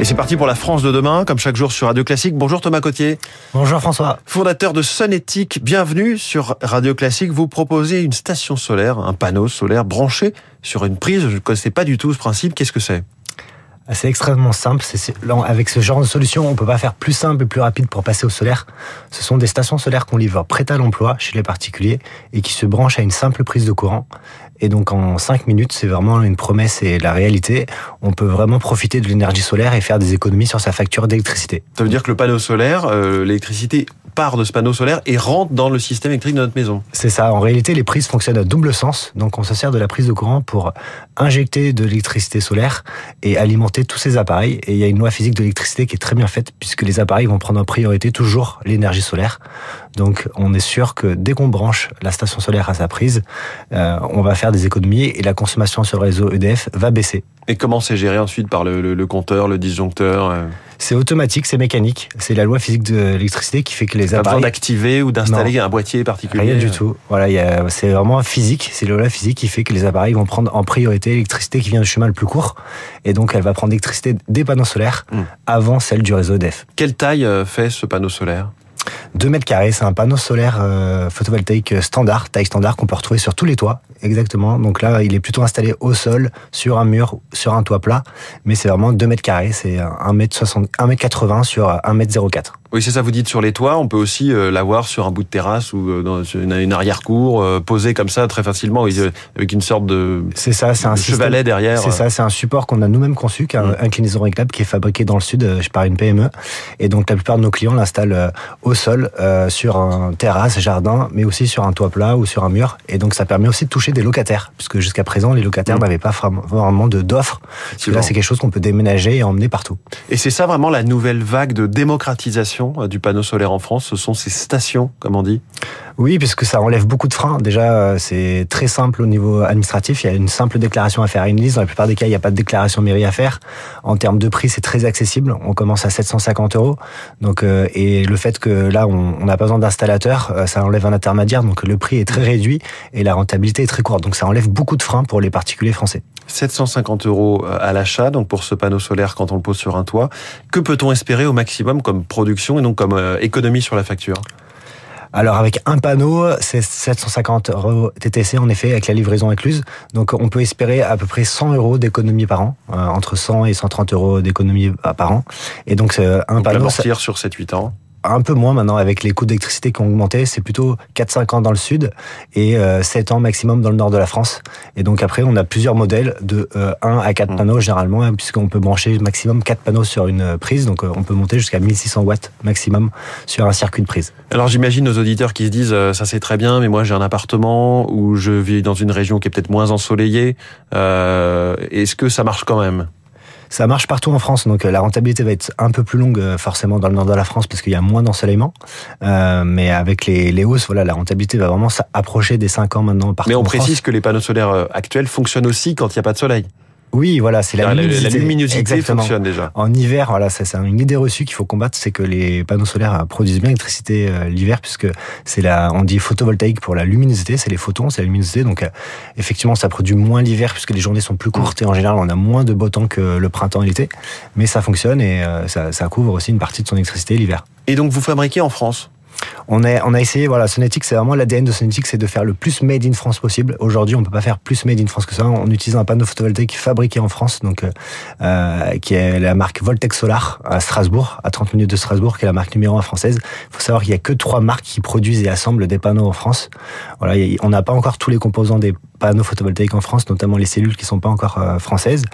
Et c'est parti pour la France de demain, comme chaque jour sur Radio Classique. Bonjour Thomas Cotier. Bonjour François. Fondateur de Sonétique, bienvenue sur Radio Classique. Vous proposez une station solaire, un panneau solaire branché sur une prise. Je ne connaissais pas du tout ce principe. Qu'est-ce que c'est? C'est extrêmement simple. avec ce genre de solution, on peut pas faire plus simple et plus rapide pour passer au solaire. Ce sont des stations solaires qu'on livre prêtes à l'emploi chez les particuliers et qui se branchent à une simple prise de courant. Et donc en 5 minutes, c'est vraiment une promesse et la réalité. On peut vraiment profiter de l'énergie solaire et faire des économies sur sa facture d'électricité. Ça veut dire que le panneau solaire, euh, l'électricité de ce panneau solaire et rentre dans le système électrique de notre maison. C'est ça. En réalité, les prises fonctionnent à double sens. Donc on se sert de la prise de courant pour injecter de l'électricité solaire et alimenter tous ces appareils. Et il y a une loi physique de l'électricité qui est très bien faite puisque les appareils vont prendre en priorité toujours l'énergie solaire. Donc on est sûr que dès qu'on branche la station solaire à sa prise, euh, on va faire des économies et la consommation sur le réseau EDF va baisser. Et comment c'est géré ensuite par le, compteur, le disjoncteur euh C'est automatique, c'est mécanique. C'est la loi physique de l'électricité qui fait que les appareils... Pas d'activer ou d'installer un boîtier particulier Rien du tout. Voilà, c'est vraiment physique. C'est la loi physique qui fait que les appareils vont prendre en priorité l'électricité qui vient du chemin le plus court. Et donc, elle va prendre l'électricité des panneaux solaires hmm. avant celle du réseau EDF. Quelle taille euh, fait ce panneau solaire? 2 mètres carrés, c'est un panneau solaire euh, photovoltaïque standard, taille standard qu'on peut retrouver sur tous les toits, exactement. Donc là, il est plutôt installé au sol, sur un mur, sur un toit plat, mais c'est vraiment 2 mètres carrés, c'est 1 mètre 60, 1 mètre 80 sur 1 mètre 04. Oui, c'est ça, vous dites sur les toits, on peut aussi euh, l'avoir sur un bout de terrasse ou euh, dans une, arrière-cour, euh, posée comme ça très facilement, avec une sorte de, c'est ça, c'est un chevalet derrière. C'est ça, c'est un support qu'on a nous-mêmes conçu, qui est un inclinaison réglable qui est fabriqué dans le sud par une PME. Et donc la plupart de nos clients l'installent au sol, sur un terrasse, jardin, mais aussi sur un toit plat ou sur un mur. Et donc ça permet aussi de toucher des locataires, puisque jusqu'à présent les locataires mm. n'avaient pas vraiment d'offres. Là, c'est quelque chose qu'on peut déménager et emmener partout. Et c'est ça vraiment la nouvelle vague de démocratisation euh, du panneau solaire en France, ce sont ces stations, comme on dit Oui, puisque ça enlève beaucoup de freins. Déjà, euh, c'est très simple au niveau administratif. Il y a une simple déclaration à faire à une liste. Dans la plupart des cas, il n'y a pas de déclaration mairie à faire. En termes de prix, c'est très accessible. On commence à 750 euros. Donc, euh, et le fait que là, on n'a pas besoin d'installateur, ça enlève un intermédiaire. Donc, le prix est très réduit et la rentabilité est très courte. Donc, ça enlève beaucoup de freins pour les particuliers français. 750 euros à l'achat, donc pour ce panneau solaire quand on le pose sur un toit. Que peut-on espérer au maximum comme production et donc comme euh, économie sur la facture? Alors avec un panneau, c'est 750 euros TTC en effet avec la livraison incluse. Donc on peut espérer à peu près 100 euros d'économie par an, euh, entre 100 et 130 euros d'économie euh, par an. Et donc un panneau. La sur 7-8 ans un peu moins maintenant avec les coûts d'électricité qui ont augmenté. C'est plutôt 4-5 ans dans le sud et 7 euh, ans maximum dans le nord de la France. Et donc après, on a plusieurs modèles de 1 euh, à 4 mmh. panneaux généralement, hein, puisqu'on peut brancher maximum 4 panneaux sur une prise. Donc euh, on peut monter jusqu'à 1600 watts maximum sur un circuit de prise. Alors j'imagine nos auditeurs qui se disent ça c'est très bien, mais moi j'ai un appartement où je vis dans une région qui est peut-être moins ensoleillée. Est-ce que ça marche quand même? Ça marche partout en France, donc euh, la rentabilité va être un peu plus longue euh, forcément dans le nord de la France parce qu'il y a moins d'ensoleillement. Euh, mais avec les, les hausses, voilà, la rentabilité va vraiment s'approcher des 5 ans maintenant partout. Mais on précise que les panneaux solaires actuels fonctionnent aussi quand il n'y a pas de soleil. Oui, voilà, c'est la, luminosité. La luminosité fonctionne déjà. En hiver, voilà, c'est une idée reçue qu'il faut combattre, c'est que les panneaux solaires produisent bien l'électricité euh, l'hiver, puisque c'est la, on dit photovoltaïque pour la luminosité, c'est les photons, c'est la luminosité. Donc, euh, effectivement, ça produit moins l'hiver, puisque les journées sont plus courtes et en général, on a moins de beau temps que le printemps et l'été. Mais ça fonctionne et euh, ça, ça couvre aussi une partie de son électricité l'hiver. Et donc, vous fabriquez en France? On, on a essayé, voilà, Sonetic, c'est vraiment l'ADN de Sonetic, c'est de faire le plus made in France possible. Aujourd'hui, on peut pas faire plus made in France que ça. On utilise un panneau photovoltaïque fabriqué en France, donc euh, euh, qui est la marque Voltex Solar à Strasbourg, à 30 minutes de Strasbourg, qui est la marque numéro 1 française. Il faut savoir qu'il y a que trois marques qui produisent et assemblent des panneaux en France. Voilà, on n'a pas encore tous les composants des panneaux photovoltaïques en France, notamment les cellules qui sont pas encore euh, françaises.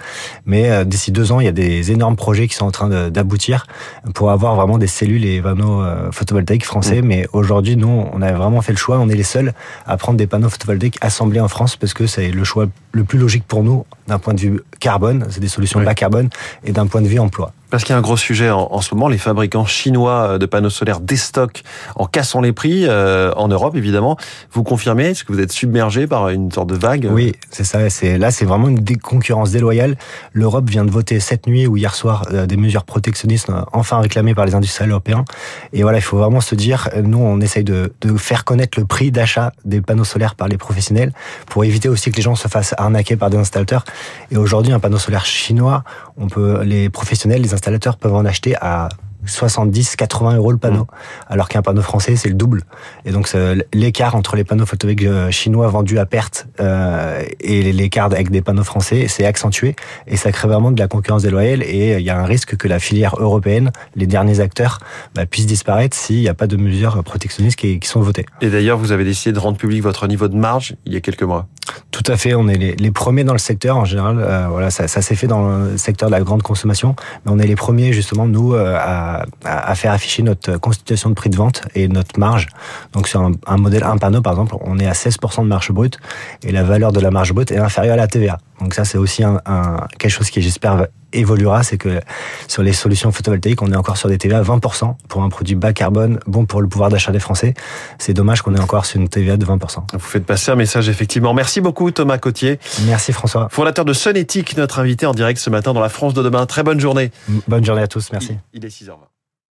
Mais euh, d'ici deux ans, il y a des énormes projets qui sont en train d'aboutir pour avoir vraiment des cellules et panneaux euh, photovoltaïques français. Mmh. Mais aujourd'hui, nous, on a vraiment fait le choix. On est les seuls à prendre des panneaux photovoltaïques assemblés en France parce que c'est le choix le plus logique pour nous d'un point de vue carbone. C'est des solutions bas carbone et d'un point de vue emploi. Parce qu'il y a un gros sujet en, ce moment, les fabricants chinois de panneaux solaires déstockent en cassant les prix euh, en Europe, évidemment. Vous confirmez Est-ce que vous êtes submergé par une sorte de vague Oui, c'est ça. Là, c'est vraiment une concurrence déloyale. L'Europe vient de voter cette nuit ou hier soir euh, des mesures protectionnistes euh, enfin réclamées par les industriels européens. Et voilà, il faut vraiment se dire, nous, on essaye de, de faire connaître le prix d'achat des panneaux solaires par les professionnels pour éviter aussi que les gens se fassent arnaquer par des installateurs. Et aujourd'hui, un panneau solaire chinois, on peut les professionnels, les installateurs peuvent en acheter à 70, 80 euros le panneau, mmh. alors qu'un panneau français c'est le double. Et donc l'écart entre les panneaux photovoltaïques euh, chinois vendus à perte euh, et l'écart avec des panneaux français c'est accentué et ça crée vraiment de la concurrence déloyale et euh, il y a un risque que la filière européenne, les derniers acteurs, bah, puissent disparaître s'il n'y a pas de mesures protectionnistes qui, qui sont votées. Et d'ailleurs vous avez décidé de rendre public votre niveau de marge il y a quelques mois. Tout à fait, on est les, premiers dans le secteur en général. Euh, voilà, ça, s'est fait dans le secteur de la grande consommation, mais on est les premiers justement nous euh, à, faire afficher notre constitution de prix de vente et notre marge. Donc sur un, un modèle un panneau par exemple, on est à 16% de marge brute et la valeur de la marge brute est inférieure à la TVA. Donc ça, c'est aussi un, un, quelque chose qui, j'espère, évoluera. C'est que sur les solutions photovoltaïques, on est encore sur des TVA à 20% pour un produit bas carbone, bon pour le pouvoir d'achat des Français. C'est dommage qu'on ait encore sur une TVA de 20%. Vous faites passer un message, effectivement. Merci beaucoup, Thomas Cotier. Merci, François. Fondateur de Sonétique, notre invité en direct ce matin dans la France de demain. Très bonne journée. Bonne journée à tous. Merci. Il est 6h20.